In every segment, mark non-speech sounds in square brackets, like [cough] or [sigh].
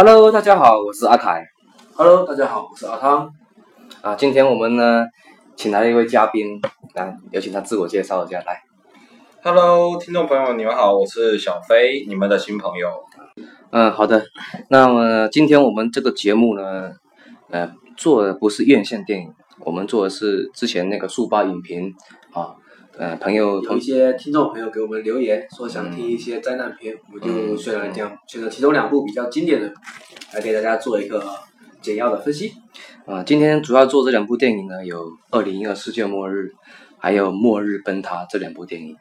Hello，大家好，我是阿凯。Hello，大家好，我是阿汤。啊，今天我们呢，请来了一位嘉宾，来，有请他自我介绍一下，来。Hello，听众朋友，你们好，我是小飞，你们的新朋友。嗯，好的。那么今天我们这个节目呢，呃，做的不是院线电影，我们做的是之前那个速八影评啊，呃，朋友有一些听众朋友给我们留言说想听一些灾难片，我就选了两选了其中两部比较经典的，来给大家做一个简要的分析。啊，今天主要做这两部电影呢，有《二零一二世界末日》，还有《末日崩塌》这两部电影。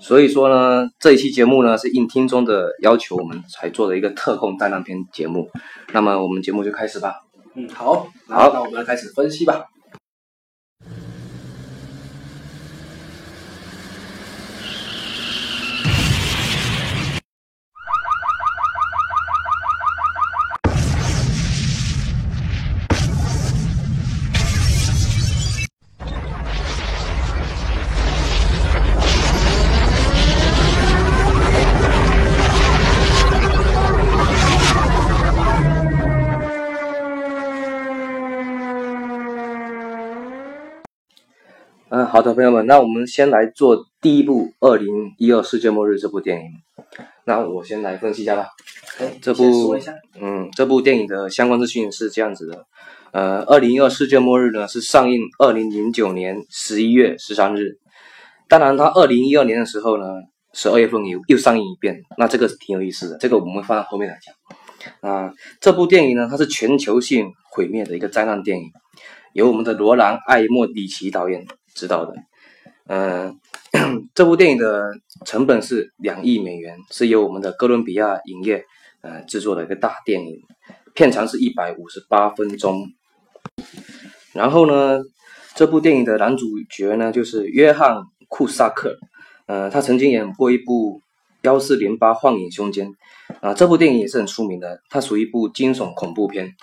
所以说呢，这一期节目呢是应听众的要求，我们才做的一个特供灾难片节目。那么我们节目就开始吧。嗯，好，那好那我们来开始分析吧。好的，朋友们，那我们先来做第一部《二零一二世界末日》这部电影。那我先来分析一下吧。哎，这部嗯，这部电影的相关资讯是这样子的，呃，二零一二世界末日呢是上映二零零九年十一月十三日，当然它二零一二年的时候呢，十二月份又又上映一遍，那这个是挺有意思的，这个我们放到后面来讲。啊，这部电影呢，它是全球性毁灭的一个灾难电影，由我们的罗兰·艾默里奇导演执导的。嗯、[coughs] 这部电影的成本是两亿美元，是由我们的哥伦比亚影业呃制作的一个大电影，片长是一百五十八分钟。然后呢，这部电影的男主角呢就是约翰·库萨克，呃，他曾经演过一部《幺四零八幻影凶间》啊，这部电影也是很出名的，它属于一部惊悚恐怖片。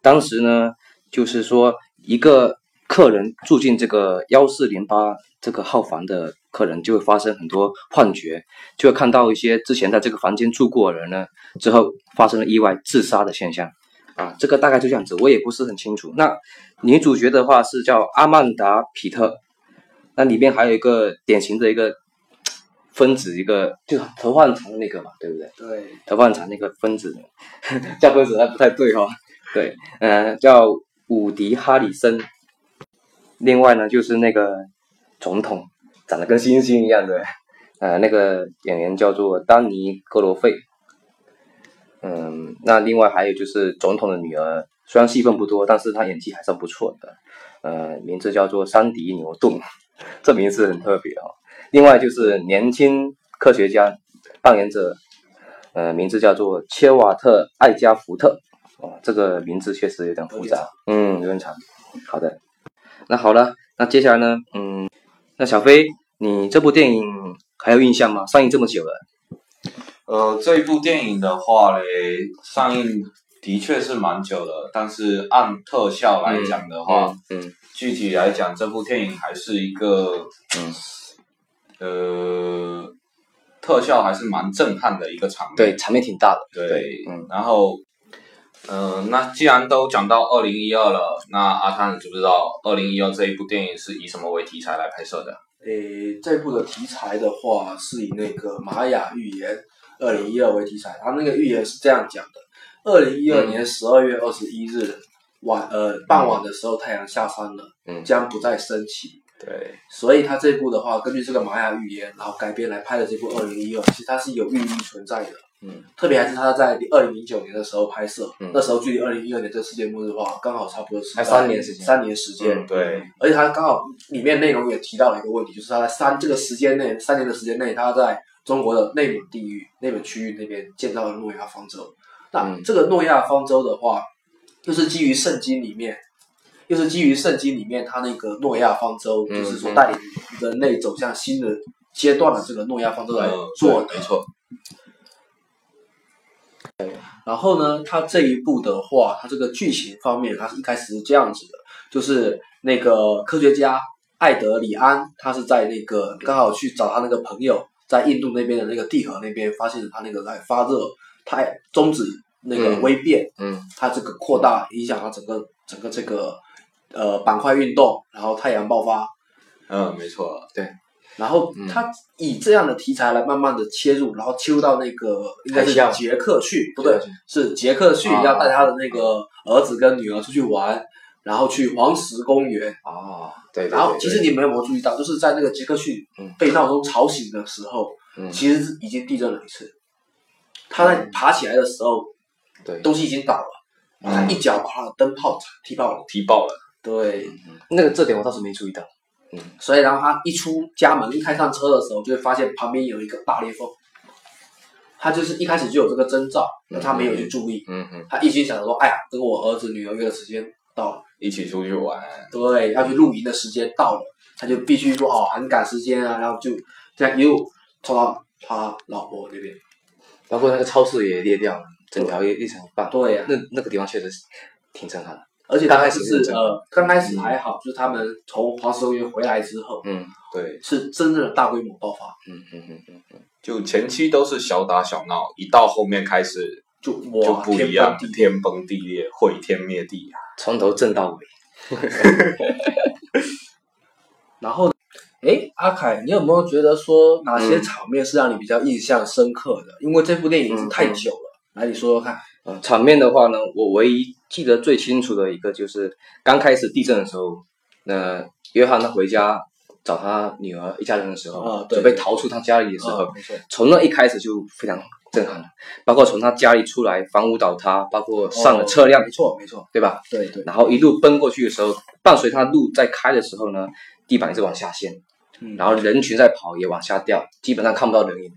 当时呢，就是说一个客人住进这个幺四零八这个号房的客人，就会发生很多幻觉，就会看到一些之前在这个房间住过的人呢，之后发生了意外自杀的现象。啊，这个大概就这样子，我也不是很清楚。那女主角的话是叫阿曼达·皮特，那里面还有一个典型的一个分子，一个就是头发很长的那个嘛，对不对？对，头发很长那个分子，[laughs] 叫分子那不太对哦。对，呃，叫伍迪·哈里森。另外呢，就是那个总统，长得跟星星一样的，呃，那个演员叫做丹尼·格罗费。嗯，那另外还有就是总统的女儿，虽然戏份不多，但是她演技还算不错的。呃，名字叫做山迪·牛顿，[laughs] 这名字很特别哦。另外就是年轻科学家扮演者，呃，名字叫做切瓦特·艾加福特。哦，这个名字确实有点复杂，嗯，有点长。好的，那好了，那接下来呢，嗯，那小飞，你这部电影还有印象吗？上映这么久了，呃，这一部电影的话嘞，上映的确是蛮久了，但是按特效来讲的话，嗯，嗯具体来讲，这部电影还是一个，嗯，呃，特效还是蛮震撼的一个场面。对，场面挺大的，对，嗯，然后，呃，那既然都讲到二零一二了，那阿汤你知不知道二零一二这一部电影是以什么为题材来拍摄的？诶，这部的题材的话是以那个玛雅预言二零一二为题材，它那个预言是这样讲的：二零一二年十二月二十一日晚呃傍晚的时候，太阳下山了，嗯将不再升起。对，所以它这部的话，根据这个玛雅预言，然后改编来拍的这部二零一二，其实它是有寓意存在的。嗯，特别还是他在二零零九年的时候拍摄，嗯那时候距离二零一二年这世界末日的话，刚好差不多是三年时间三年时间。嗯对，而且他刚好里面内容也提到了一个问题，就是他在三这个时间内，三年的时间内，他在中国的内蒙地域、内蒙区域那边建造了诺亚方舟。那嗯这个诺亚方舟的话，又是基于圣经里面，又是基于圣经里面他那个诺亚方舟，嗯就是说带领人类走向新的阶段的这个诺亚方舟来呃做的。对没错。对然后呢，它这一部的话，它这个剧情方面，它是一开始是这样子的，就是那个科学家艾德里安，他是在那个刚好去找他那个朋友，在印度那边的那个地核那边，发现他那个在发热他中子那个微变，嗯。他这个扩大影响到整个整个这个呃板块运动，然后太阳爆发，嗯，没错，对。然后嗯。他以这样的题材来慢慢的切入，然后切入到那个应该是杰克逊，不对，是杰克去啊。要带他的那个儿子跟女儿出去玩，然后去黄石公园。哦，对对然后其实你们有没有注意到，就是在那个杰克逊嗯。被闹钟吵醒的时候，嗯。其实是已经地震了一次。他在爬起来的时候，对。东西已经倒了，他一脚把他的灯泡踢爆了。踢爆了，对，那个这点我倒是没注意到。所以然后他一出家门，一开上车的时候，就会发现旁边有一个大裂缝。他就是一开始就有这个征兆，但他没有去注意。嗯嗯他一心想着说：“哎呀，跟我儿子女儿约的时间到了，一起出去玩，对，要去露营的时间到了，他就必须说哦，很赶时间啊，然后就这样一路冲到他老婆那边。包括那个超市也裂掉了，整条也裂成一半。对呀、那那个地方确实挺震撼的。而且刚刚开始是呃，刚开始还好，就是他们从华石公园回来之后，嗯对，是真正的大规模爆发，嗯嗯嗯嗯嗯，就前期都是小打小闹，一到后面开始就就哇，不一样，天崩地裂天崩地裂，毁天灭地啊！从头震到尾。[laughs] 然后，哎，阿凯，你有没有觉得说哪些嗯场面是让你比较印象深刻的？因为这部电影太久了，来你说说看。呃，场面的话呢，我唯一记得最清楚的一个就是刚开始地震的时候，那约翰他回家找他女儿一家人的时候，啊对准备逃出他家里的时候，啊没错，从那一开始就非常震撼了，包括从他家里出来，房屋倒塌，包括上了车辆，哦没错没错，对吧？对对，然后一路奔过去的时候，伴随他路在开的时候呢，地板一直往下陷，嗯然后人群在跑也往下掉，基本上看不到人影。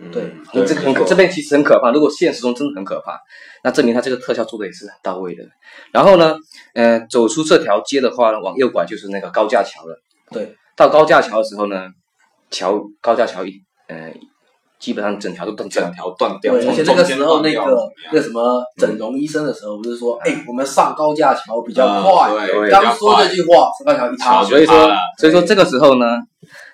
嗯对嗯这个很可，这边其实很可怕。如果现实中真的很可怕，那证明他这个特效做的也是很到位的。然后呢，呃，走出这条街的话呢，往右拐就是那个高架桥了。对，到高架桥的时候呢，桥高架桥一呃，基本上整条都断整条断掉，而且那个时候那个那什么整容医生的时候，不是说，哎，我们上高架桥比较啊快，对刚说这句话，高架桥一塌桥，所以说所以说这个时候呢，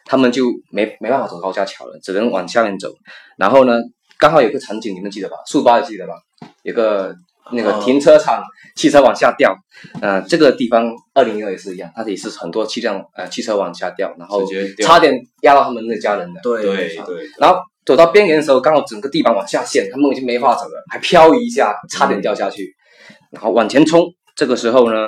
他们就没没办法走高架桥了，只能往下面走。然后呢，刚好有个场景，你们记得吧？速八记得吧？有个那个哦停车场，汽车往下掉。呃，这个地方二零二也是一样，它也是很多汽辆呃汽车往下掉，然后差点压到他们那家人的。对对对，然后走到边缘的时候，刚好整个地板往下陷，他们已经没法走了，还漂移一下，差点掉下去。然后往前冲，这个时候呢，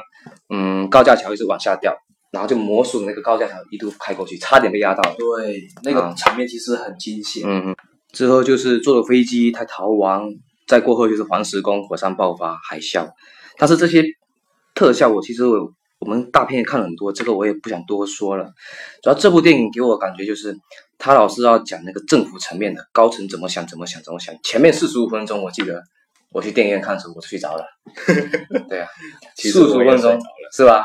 嗯，高架桥一直往下掉，然后就魔术那个高架桥一度开过去，差点被压到了。对，那个场面其实很惊险。嗯嗯。之后就是坐了飞机，他逃亡，再过后就是黄石公火山爆发、海啸。但是这些特效，我其实我我们大片也看了很多，这个我也不想多说了。主要这部电影给我感觉就是，他老是要讲那个政府层面的高层怎么想、怎么想、怎么想。前面四十五分钟，我记得我去电影院看的时候，我睡着了。[laughs] 对啊，其四十五分钟，是吧？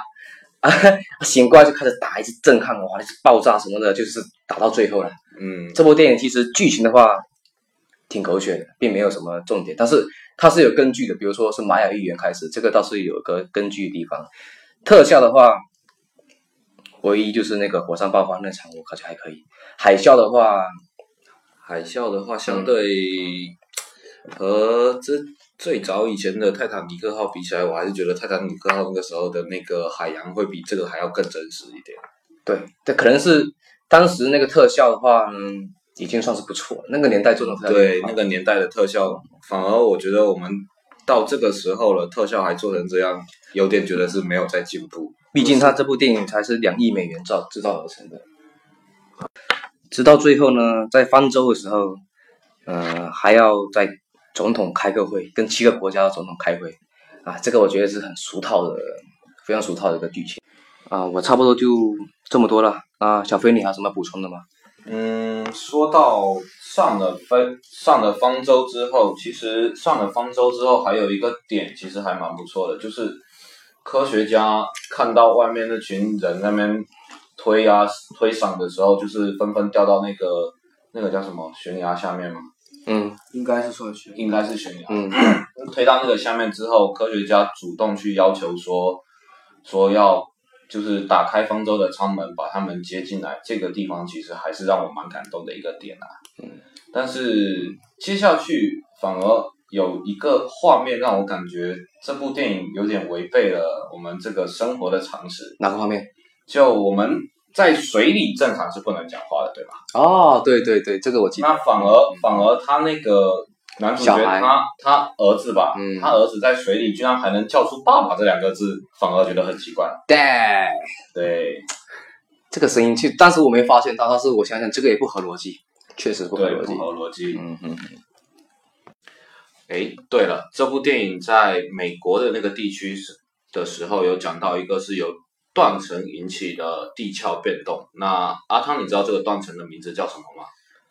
啊，[laughs] 醒过来就开始打，一直震撼，哇，一直爆炸什么的，就是打到最后了。嗯，这部电影其实剧情的话挺狗血的，并没有什么重点，但是它是有根据的，比如说是玛雅预言开始，这个倒是有个根据的地方。特效的话，唯一就是那个火山爆发那场，我感觉还可以。海啸的话，海啸的话，相对和这最早以前的泰坦尼克号比起来，我还是觉得泰坦尼克号那个时候的那个海洋会比这个还要更真实一点。对，这可能是当时那个特效的话，嗯，已经算是不错了。那个年代做的特效对，那个年代的特效，反而我觉得我们到这个时候了，特效还做成这样，有点觉得是没有在进步。毕竟他这部电影才是两亿美元造制造而成的。直到最后呢，在方舟的时候，呃，还要在总统开个会，跟七个国家的总统开会，啊，这个我觉得是很俗套的，非常俗套的一个剧情。啊，我差不多就这么多了。啊，小飞，你还有什么补充的吗？嗯，说到上了分上了方舟之后，其实上了方舟之后还有一个点，其实还蛮不错的，就是科学家看到外面那群人那边推啊推搡的时候，就是纷纷掉到那个那个叫什么悬崖下面嘛，嗯应该是算是应该是悬崖。嗯推到那个下面之后，科学家主动去要求说，说要就是打开方舟的舱门，把他们接进来。这个地方其实还是让我蛮感动的一个点啊。嗯。但是接下去反而有一个画面让我感觉这部电影有点违背了我们这个生活的常识。哪个方面？就我们在水里正常是不能讲话的，对吧？哦，对对对，这个我记得。那反而反而他那个男主角他他儿子吧，嗯他儿子在水里居然还能叫出爸爸这两个字，反而觉得很奇怪。Dad，对这个声音，其实当时我没发现到，但是我想想，这个也不合逻辑，确实不合，逻辑不。合逻辑。嗯嗯，诶，对了，这部电影在美国的那个地区是的时候有讲到一个是由断层引起的地壳变动。那阿汤，你知道这个断层的名字叫什么吗？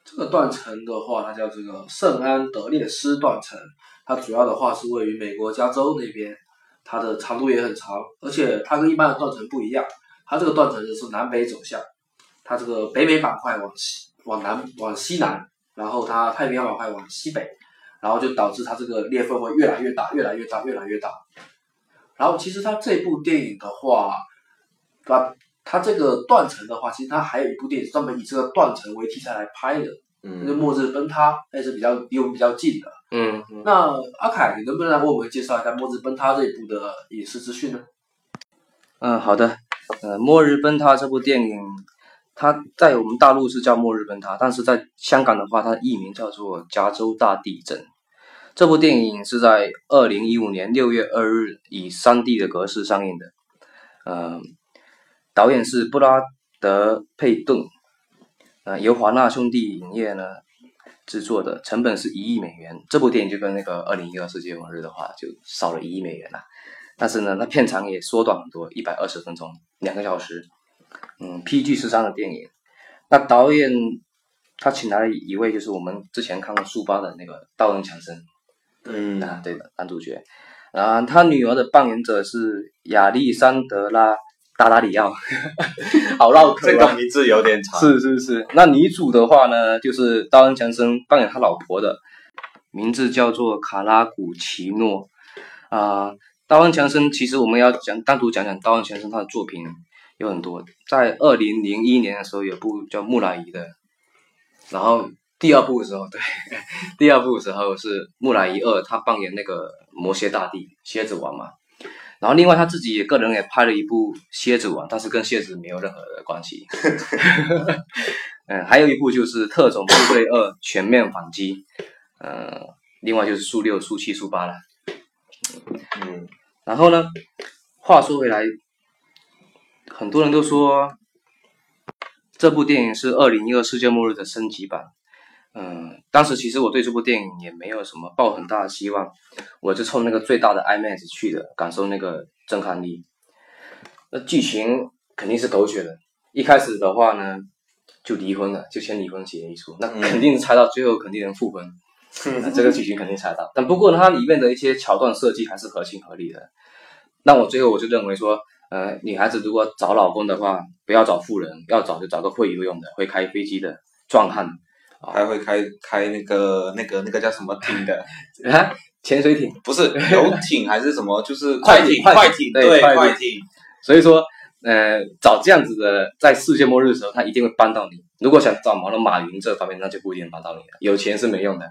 这个断层的话，它叫这个圣安德烈斯断层，它主要的话是位于美国加州那边，它的长度也很长，而且它跟一般的断层不一样，它这个断层是南北走向，它这个北美板块往西往南往西南，然后它太平洋板块往西北，然后就导致它这个裂缝会越来越大，越来越大，越来越大。然后其实它这部电影的话，它它这个断层的话，其实它还有一部电影是专门以这个断层为题材来拍的，嗯那末日崩塌》，那是比较离我们比较近的。嗯嗯，那阿凯，你能不能来为我们介绍一下《末日崩塌》这一部的影视资讯呢？嗯，好的。呃，《末日崩塌》这部电影，它在我们大陆是叫《末日崩塌》，但是在香港的话，它的译名叫做《加州大地震》。这部电影是在二零一五年六月二日以三 D 的格式上映的。呃，导演是布拉德·佩顿，呃，由华纳兄弟影业呢制作的，成本是一亿美元。这部电影就跟那个二零一二世界末日的话，就少了一亿美元了。但是呢，那片长也缩短很多，一百二十分钟，两个小时。嗯，PG 十三的电影。那导演他请来了一位，就是我们之前看过《书包》的那个道恩·强森。嗯啊，对的，男主角。啊，他女儿的扮演者是亚历山德拉·达达里奥，[laughs] 好绕口啊。名字有点长。是是是，那女主的话呢，就是道恩·强森扮演他老婆的，名字叫做卡拉古奇诺。啊、道恩·强森其实我们要讲单独讲讲道恩·强森他的作品有很多，在二零零一年的时候有部叫《木乃伊》的，然后第二部的时候，对，[laughs] 第二部的时候是《木乃伊二》，他扮演那个魔蝎大帝蝎子王嘛。然后另外他自己也个人也拍了一部《蝎子王》，但是跟蝎子没有任何的关系。嗯，还有一部就是《特种部队二：全面反击》，呃，另外就是速六、速七、速八了。嗯然后呢，话说回来，很多人都说这部电影是二零一二世界末日的升级版。嗯，当时其实我对这部电影也没有什么抱很大的希望，我就冲那个最大的 IMAX 去的，感受那个震撼力。那剧情肯定是狗血的，一开始的话呢，就离婚了，就签离婚协议书，那嗯肯定猜到最后肯定能复婚。[laughs] 那这个剧情肯定猜到，但不过呢，它里面的一些桥段设计还是合情合理的。那我最后我就认为说，呃，女孩子如果找老公的话，不要找富人，要找就找个会游泳的、会开飞机的壮汉还会开开那个那个那个叫什么艇的？[laughs] 啊，潜水艇。不是游艇还是什么？就是 [laughs] 快艇艇，快艇艇，对，对快艇快艇。所以说，呃，找这样子的，在世界末日的时候，他一定会帮到你。如果想找毛了马云这方面，那就不一定帮到你了。有钱是没用的。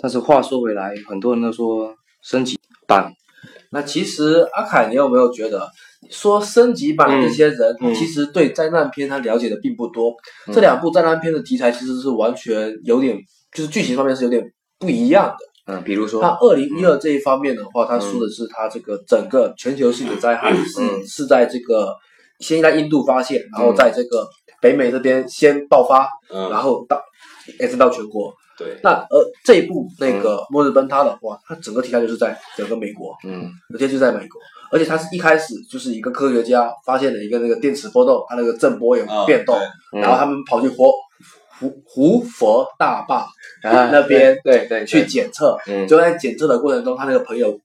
但是话说回来，很多人都说升级版，那其实阿凯，你有没有觉得说升级版的这些人，嗯嗯。其实对灾难片他了解的并不多？这两部灾难片的题材其实是完全有点，就是剧情方面是有点不一样的。嗯，比如说？他，二零一二这一方面的话，他说的是他这个整个全球性的灾害是、嗯。是在这个先在印度发现，然后在这个北美这边先爆发，嗯，然后到延伸到全国。对，那呃这一部那个《末日崩塌》的话，它整个题材就是在整个美国，嗯。而且就在美国，而且它是一开始就是一个科学家发现了一个那个电磁波动，它那个震波有啊变动，对。然后他们跑去活胡胡佛大坝啊那边对对去，检测，嗯。就在检测的过程中，他那个朋友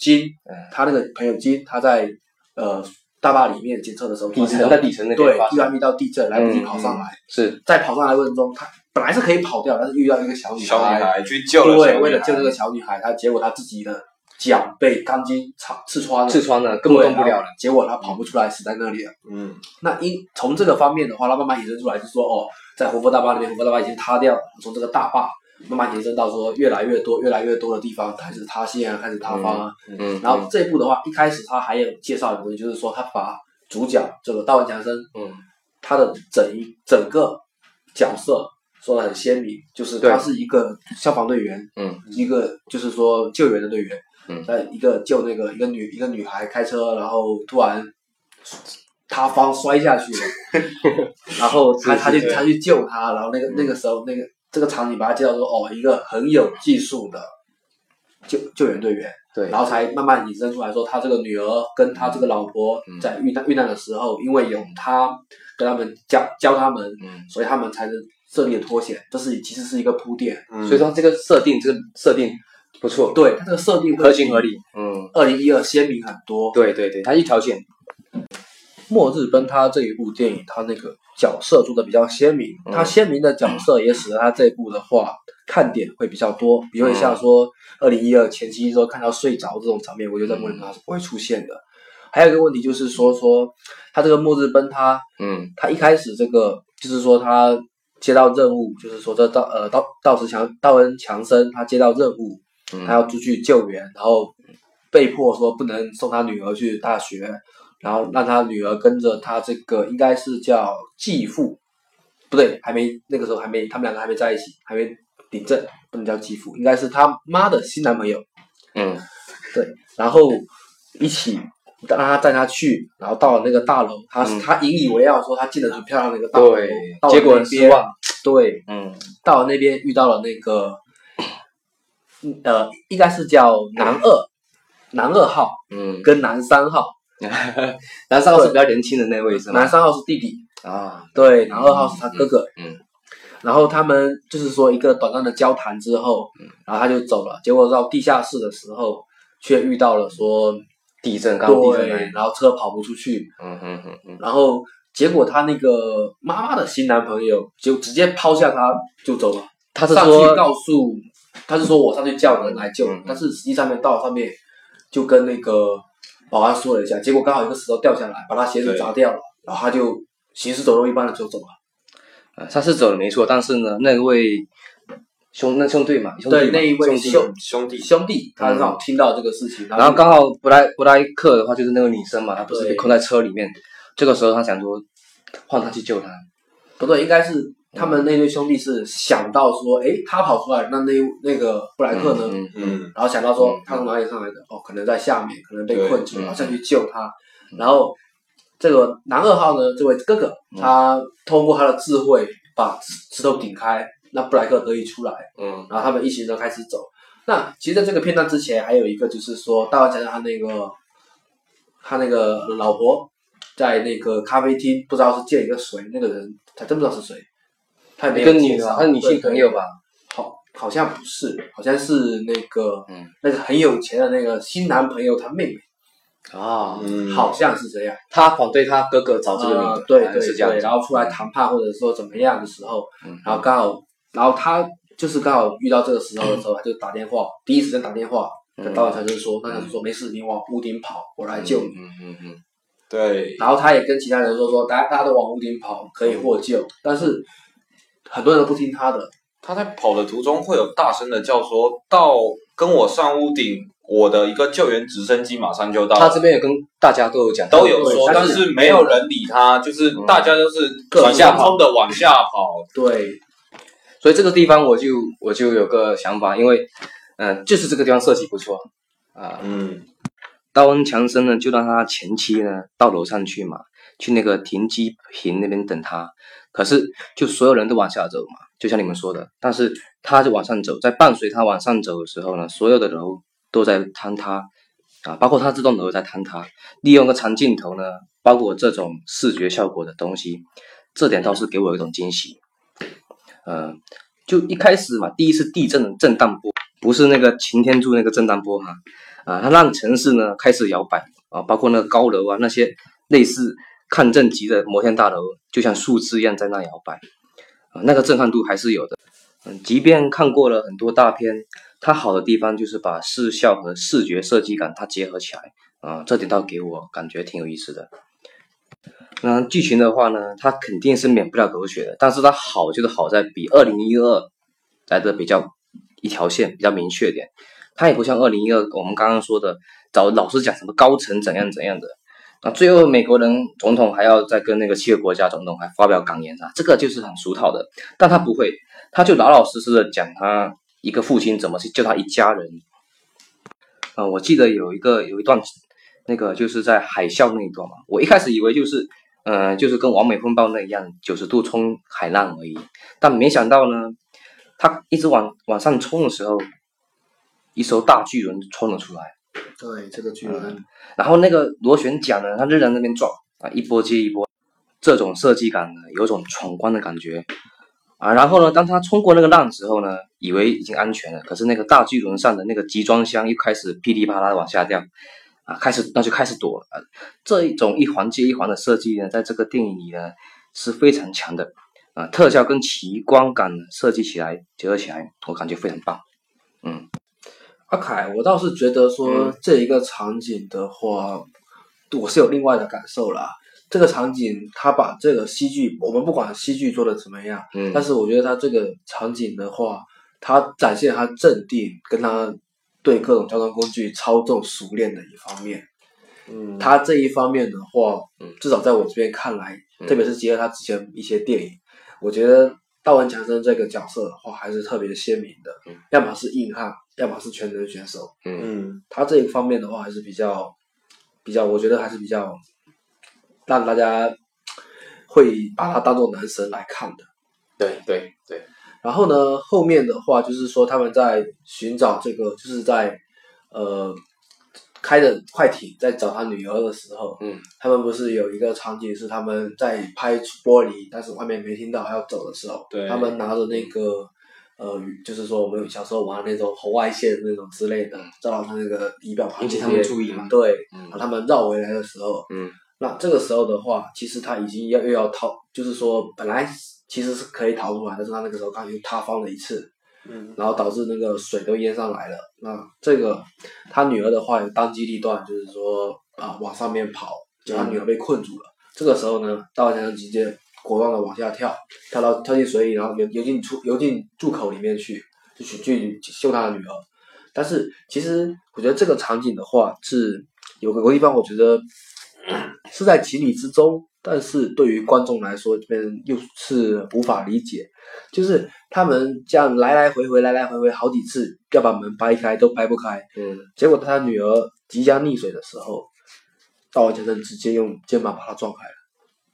金嗯，他那个朋友金，他在呃大坝里面检测的时候，底层在底层那边对突然遇到地震，来不及跑上来，是。在跑上来的过程中，他本来是可以跑掉，但是遇到一个小女小女孩去救对，为了救这个小女孩，他结果他自己的脚被钢筋插刺穿了，刺穿了，根本动不了了。结果他跑不出来，死在那里了。嗯那因从这个方面的话，他慢慢引申出来，就说哦，在活佛大坝那边，活佛大坝已经塌掉了，从这个大坝慢慢延伸到说越来越多、越来越多的地方开始塌陷啊，开始塌方啊。嗯，然后这一部的话，一开始他还有介绍一个东西，就是说他把主角这个道文强生，嗯，他的整一整个角色说的很鲜明，就是他是一个消防队员，嗯，一个就是说救援的队员，嗯。在一个救那个一个女一个女孩开车，然后突然塌方摔下去了，[laughs] 然后他他去他去救她，然后那个那个时候那个这个场景把他介绍说哦，一个很有技术的救救援队员。对，然后才慢慢引申出来说，他这个女儿跟他这个老婆嗯。在遇难遇难的时候，因为有他跟他们教教他们，嗯，所以他们才能顺利的脱险。这是其实是一个铺垫，嗯。所以说这个设定，这个设定不错，对。它这个设定合情合理，嗯，二零一二鲜明很多。对对对，它一条线，末日奔他这一部电影，他那个角色做的比较鲜明，嗯。他鲜明的角色也使得他这一部的话看点会比较多，比如像说二零一二前期说看到睡着这种场面，我觉得在末日奔他是不会出现的。还有一个问题就是说说他这个末日奔他，嗯。他一开始这个就是说他接到任务，就是说这道呃道道士强道恩强森他接到任务，嗯，他要出去救援，然后被迫说不能送他女儿去大学，然后让他女儿跟着他这个应该是叫继父，不对，还没那个时候还没他们两个还没在一起，还没领证，不能叫继父，应该是他妈的新男朋友，嗯。对，然后一起让他带他去，然后到了那个大楼，他、嗯。他引以为傲说他进了很漂亮的一个大楼，结果失望，对，嗯。到了那边遇到了那个，嗯呃，应该是叫男二，男二号嗯，跟男三号，[laughs] 男三号是比较年轻的那位是吗？男三号是弟弟，啊，对，男二号是他哥哥，嗯。然后他们就是说一个短暂的交谈之后，嗯。然后他就走了，结果到地下室的时候，却遇到了说，地震，刚刚地震然后车跑不出去，嗯哼哼哼，然后结果他那个妈妈的新男朋友就直接抛下他就走了。他是上去说，告诉，他是说我上去叫人来救但是实际上面到上面就跟那个保安说了一下，结果刚好一个石头掉下来，把他鞋子砸掉了，然后他就行尸走肉一般的就走了。呃他是走了没错，但是呢，那位兄那兄弟嘛，兄弟对那一位兄弟兄兄弟，兄弟，他刚好听到这个事情，然后刚好布莱布莱克的话就是那个女生嘛，她不是被困在车里面，这个时候他想说换他去救她，不对，应该是他们那对兄弟是想到说，诶，他跑出来，那那那个布莱克呢？嗯嗯嗯。然后想到说嗯他从哪里上来的？哦，可能在下面，可能被困住，嗯然后下去救他。然后这个男二号呢，这位哥哥，嗯。他通过他的智慧把石头顶开，那布莱克得以出来，嗯。然后他们一行人开始走。那其实在这个片段之前，还有一个就是说，大卫讲讲他那个他那个老婆在那个咖啡厅，不知道是见一个谁，那个人他真不知道是谁，他也没一个女的，有介绍。她是女性朋友吧？好，好像不是，好像是那个，嗯。那个很有钱的那个新男朋友他妹妹，啊，嗯，好像是这样。他反对他哥哥找这个女的，呃对对对，是这样子。然后出来谈判或者说怎么样的时候，嗯。然后刚好，然后他就是刚好遇到这个时候的时候，他就打电话，第一时间打电话跟嗯导演才生说，那他就说没事，你往屋顶跑，我来救你。嗯嗯嗯对，然后他也跟其他人说说，大家大家都往屋顶跑，可以获救，但是很多人都不听他的。他在跑的途中会有大声的叫说：“到跟我上屋顶，我的一个救援直升机马上就到嗯，了。”他这边也跟大家都有讲，都有说，但是是没有人理他，就是大家都是往下跑冲的往下跑。对，所以这个地方我就我就有个想法，因为嗯、就是这个地方设计不错啊。嗯，道恩强森呢，就让他前妻呢到楼上去嘛，去那个停机坪那边等他。可是就所有人都往下走嘛，就像你们说的，但是他就往上走，在伴随他往上走的时候呢，所有的楼都在坍塌啊，包括他这栋楼在坍塌。利用个长镜头呢，包括这种视觉效果的东西，这点倒是给我一种惊喜。呃，就一开始嘛，第一次地震的震荡波，不是那个擎天柱那个震荡波哈，啊，它让城市呢开始摇摆啊，包括那个高楼啊，那些类似抗震级的摩天大楼，就像树枝一样在那摇摆，啊，那个震撼度还是有的。嗯，即便看过了很多大片，它好的地方就是把视效和视觉设计感它结合起来啊，这点倒给我感觉挺有意思的。那剧情的话呢，它肯定是免不了狗血的，但是它好就是好在比二零一二来的比较一条线，比较明确点。它也不像二零一二我们刚刚说的，找老师讲什么高层怎样怎样的，那最后美国人总统还要再跟那个七个国家总统还发表感言啊，这个就是很俗套的。但他不会，他就老老实实的讲他一个父亲怎么去救他一家人。啊，我记得有一个有一段，那个就是在海啸那一段嘛，我一开始以为就是，呃，就是跟完美风暴那一样，九十度冲海浪而已，但没想到呢，他一直往往上冲的时候，一艘大巨轮冲了出来，对，这个巨轮，然后那个螺旋桨呢，它仍然在那边转啊，一波接一波，这种设计感呢，有种闯关的感觉。啊。然后呢，当他冲过那个浪之后呢，以为已经安全了，可是那个大巨轮上的那个集装箱又开始噼里啪啦的往下掉啊，开始那就开始躲了。啊、这一种一环接一环的设计呢，在这个电影里呢是非常强的啊，特效跟奇观感设计起来结合起来，我感觉非常棒。嗯，阿凯，我倒是觉得说这一个场景的话，我是有另外的感受了。这个场景，他把这个戏剧，我们不管戏剧做的怎么样，嗯但是我觉得他这个场景的话，他展现他镇定，跟他对各种交通工具操纵熟练的一方面。嗯，他这一方面的话嗯，至少在我这边看来，嗯特别是结合他之前一些电影，我觉得道文强森这个角色的话还是特别鲜明的嗯，要么是硬汉，要么是全能选手。嗯嗯他这一方面的话还是比较比较，我觉得还是比较让大家会把他当做男神来看的。对对对，然后呢，后面的话就是说他们在寻找这个，就是在呃开着快艇在找他女儿的时候，嗯。他们不是有一个场景是他们在拍玻璃，但是外面没听到要走的时候，对。他们拿着那个呃，就是说我们小时候玩那种红外线那种之类的，照到他那个仪表盘引起他们注意嘛。对，嗯。然后他们绕回来的时候，嗯那这个时候的话，其实他已经要又要逃，就是说本来其实是可以逃出来，但是他那个时候刚好又塌方了一次，嗯然后导致那个水都淹上来了。那这个他女儿的话有当机立断，就是说啊、往上面跑，就他女儿被困住了。这个时候呢，大王强直接果断的往下跳，跳到跳进水里，然后游游进出游进入口里面去，就去去救他的女儿。但是其实我觉得这个场景的话是有个地方，我觉得是在情理之中，但是对于观众来说，这边又是无法理解。就是他们这样来来回回，来来回回好几次，要把门掰开都掰不开。嗯结果他女儿即将溺水的时候，大王先生直接用肩膀把她撞开了。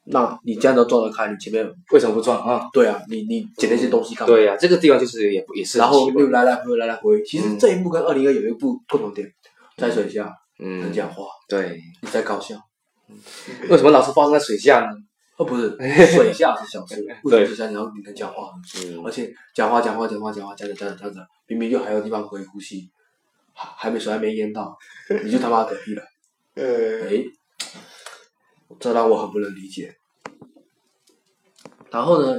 那你这样都撞得开，你前面为什么不撞啊？对啊，你你捡那些东西干嘛？对呀、这个地方就是也也是然后又来来回回，来来回回。其实嗯这一幕跟二零二有一部共同点，在水下嗯能讲话，对，你在搞笑。为什么老是发生在水下呢？哦，不是，[laughs] 水下是小事，为什么水下你要你能讲话？嗯而且讲话讲话讲话讲话讲着讲着讲着，明明就还有地方可以呼吸，还还没水还没淹到，你就他妈嗝屁了。呃哎，这让我很不能理解。然后呢，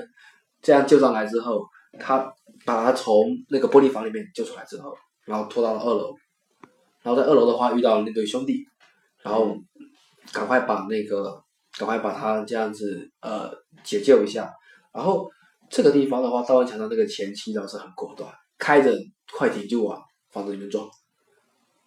这样救上来之后，他把他从那个玻璃房里面救出来之后，然后拖到了二楼，然后在二楼的话遇到了那对兄弟，然后赶快把那个赶快把他这样子呃解救一下。然后这个地方的话，赵文强的那个前期倒是很果断，开着快艇就往房子里面撞。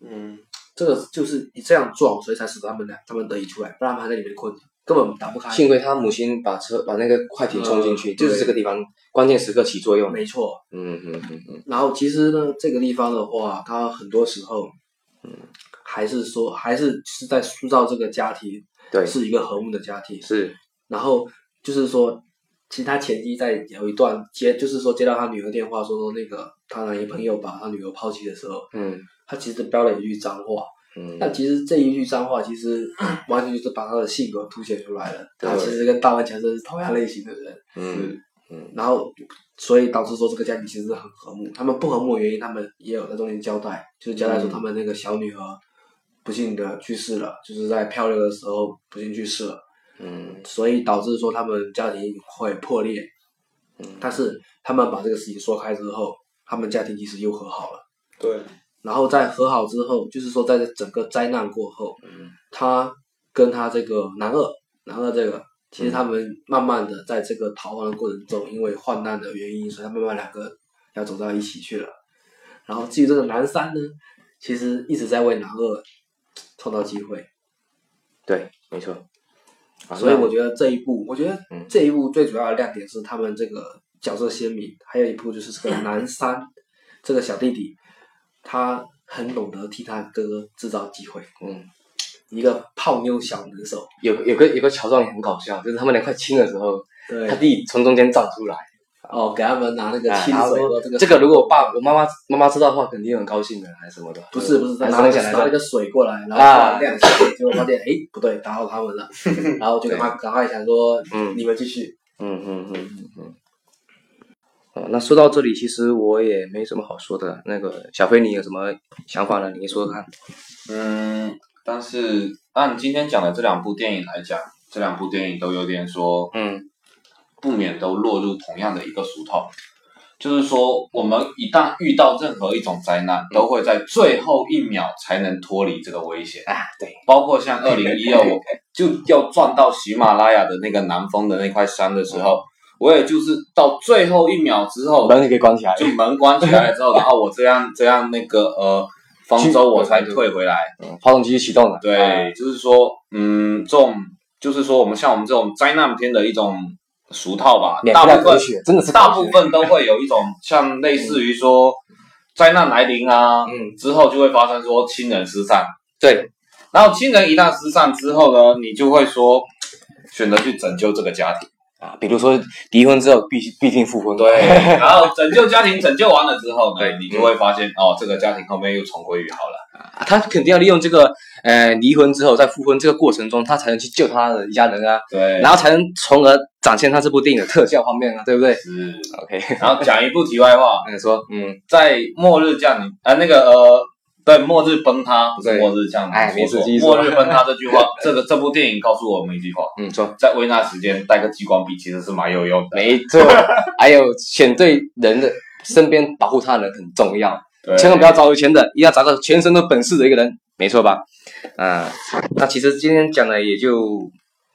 嗯这个就是你这样撞，所以才使得他们俩他们得以出来，不然他们还在里面困着，根本打不开。幸亏他母亲把车把那个快艇冲进去，嗯就是这个地方关键时刻起作用。没错，嗯嗯嗯嗯，然后其实呢，这个地方的话，它很多时候，嗯，还是说还是是在塑造这个家庭对，是一个和睦的家庭。是，然后就是说，其实他前妻在有一段接，就是说接到他女儿电话说说那个他男朋友把他女儿抛弃的时候，嗯他其实飙了一句脏话。嗯，但其实这一句脏话，其实 [laughs] 完全就是把他的性格凸显出来了。他其实跟大湾强森是同样类型的人，嗯嗯然后所以导致说这个家庭其实是很和睦。他们不和睦的原因，他们也有在中间交代，就是交代说嗯他们那个小女儿不幸的去世了，就是在漂流的时候不幸去世了，嗯所以导致说他们家庭会破裂。嗯但是他们把这个事情说开之后，他们家庭其实又和好了。对，然后在和好之后，就是说在这整个灾难过后，嗯他跟他这个男二，男二这个，其实他们慢慢的在这个逃亡的过程中，因为患难的原因，所以他们慢慢两个要走到一起去了。然后至于这个男三呢，其实一直在为男二创造机会。对，没错。啊所以我觉得这一部，我觉得嗯这一部最主要的亮点是他们这个角色鲜明，还有一部就是这个 [laughs] 男三这个小弟弟，他很懂得替他哥哥制造机会，嗯，一个泡妞小能手。有有个有个桥段也很搞笑，就是他们俩快亲的时候，对他，弟从中间站出来，哦，给他们拿那个啊清水这个这个如果我爸我妈妈妈妈知道的话，肯定很高兴的，还是什么的。不是不是，他拿那个拿那个水过来，然后啊亮一下，结果发现哎不对，打扰他们了，[laughs] 然后就赶快赶快想说，嗯你们继续。嗯嗯嗯嗯嗯。哦，那说到这里，其实我也没什么好说的。那个小飞，你有什么想法呢？你说说看。嗯，但是按今天讲的这两部电影来讲，这两部电影都有点说嗯不免都落入同样的一个俗套，就是说，我们一旦遇到任何一种灾难，都会在最后一秒才能脱离这个危险。啊，对，包括像二零一二，我就要撞到喜马拉雅的那个南峰的那块山的时候，我也就是到最后一秒之后，门可以关起来。就门关起来了之后，然后我这样这样那个呃方舟我才退回来。嗯，发动机启动了。对，就是说，嗯，这种就是说我们像我们这种灾难片的一种俗套吧，大部分真的是大部分都会有一种 [laughs] 像类似于说灾难来临啊，嗯，之后就会发生说亲人失散，对，然后亲人一旦失散之后呢，你就会说选择去拯救这个家庭，啊，比如说离婚之后必须必定复婚。对，[laughs] 然后拯救家庭拯救完了之后呢对，你就会发现哦，这个家庭后面又重归于好了。啊，他肯定要利用这个呃离婚之后在复婚这个过程中，他才能去救他的家人啊，对，然后才能从而展现他这部电影的特效方面啊，对不对是，？OK，然后讲一部题外话，[laughs] 那你说，嗯，在末日降临，啊，那个呃，对，末日崩塌不是对末日降临，哎没错末日崩塌这句话，这个这部电影告诉我们一句话，嗯，说在危难时间带个激光笔其实是蛮有用的。没错，还有选对人的身边保护他人很重要，对千万不要找有钱的，一定要找到全身都本事的一个人，没错吧？啊、那其实今天讲的也就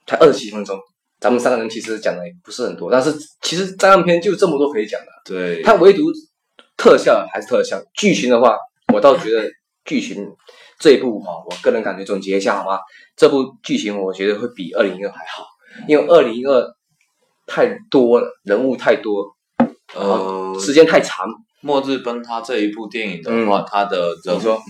才二十七分钟，咱们三个人其实讲的也不是很多，但是其实灾难片就这么多可以讲的，对，它唯独特效还是特效，剧情的话，我倒觉得剧情这一部哈，我个人感觉总结一下好吗？这部剧情我觉得会比二零一二还好，因为二零一二太多了，人物太多，呃，时间太长，末日崩塌这一部电影的话，它的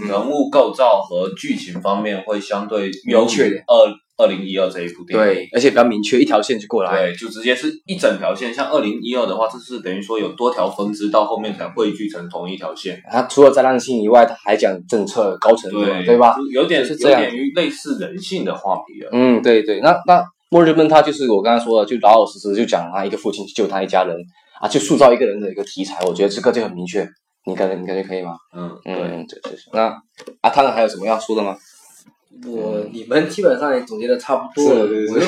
人物构造和剧情方面会相对明确点二二零一二这一部电影。对，而且比较明确，一条线就过来。对，就直接是一整条线。像二零一二的话，这是等于说有多条分支，到后面才汇聚成同一条线。它除了灾难性以外，它还讲政策高程度，对对吧？？有点是这样点于类似人性的话题了。嗯，对对，那那末日崩塌就是我刚才说的，就老老实实就讲他一个父亲去救他一家人啊，去塑造一个人的一个题材，我觉得这个就很明确。你感觉你感觉可以吗？嗯，对。嗯，对对。那啊，他们还有什么要说的吗？我你们基本上也总结的差不多了，我就，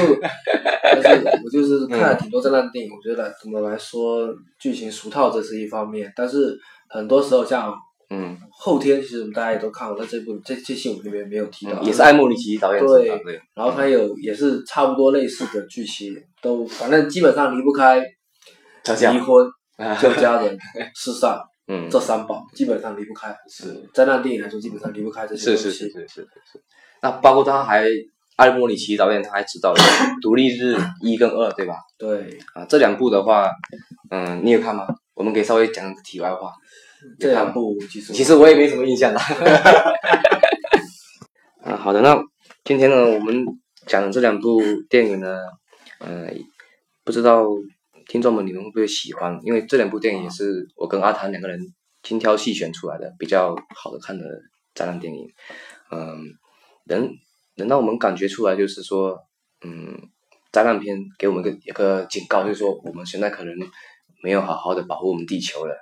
[laughs] 但是我就是看了挺多灾难电影，我觉得怎么来说剧情俗套这是一方面，但是很多时候像嗯，后天，其实我们大家也都看过，但这部这这期我们这边没有提到，也是艾莫里奇导演对的，对，然后他有也是差不多类似的剧情，都反正基本上离不开离婚、[laughs] 啊救家人、失散嗯，这三宝，基本上离不开。是灾难电影来说，基本上离不开这些东西。是是是是是是。那包括他还艾莫里奇导演他还指导了《[laughs] 独立日》一跟二，对吧？对，啊，这两部的话，嗯，你有看吗？我们可以稍微讲个题外话。这两部其实其实我也没什么印象啦。[laughs] 啊，好的，那今天呢，我们讲的这两部电影呢，嗯、不知道听众们你们会不会喜欢？因为这两部电影也是我跟阿谭两个人精挑细选出来的比较好的看的灾难电影。嗯，能能让我们感觉出来，就是说，嗯，灾难片给我们一个一个警告，就是说我们现在可能没有好好的保护我们地球了。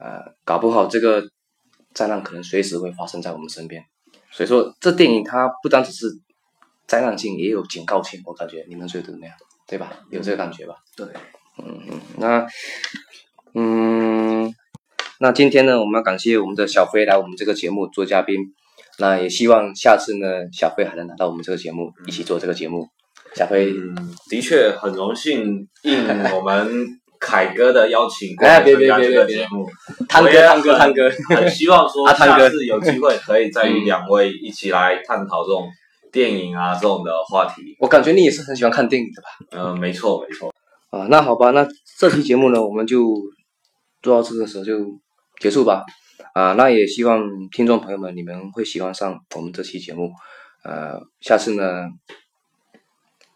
呃，搞不好这个灾难可能随时会发生在我们身边。所以说，这电影它不单只是灾难性，也有警告性。我感觉你们觉得怎么样？对吧？有这个感觉吧？对，嗯。那嗯，那今天呢，我们要感谢我们的小飞来我们这个节目做嘉宾。那也希望下次呢，小飞还能来到我们这个节目，一起做这个节目。小飞，的确很荣幸应我们凯哥的邀请过哎来参加这别别别别个节目，汤哥汤哥汤哥，很希望说下次有机会可以再与两位一起来探讨这种电影啊这种的话题。我感觉你也是很喜欢看电影的吧？嗯、没错没错。啊，那好吧，那这期节目呢，我们就做到这个时候就结束吧。啊，那也希望听众朋友们你们会喜欢上我们这期节目。呃，下次呢，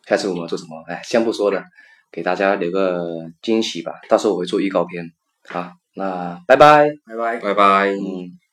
下次我们要做什么？哎，先不说了，给大家留个惊喜吧。到时候我会做预告片。好，那拜拜。拜拜。拜拜。嗯。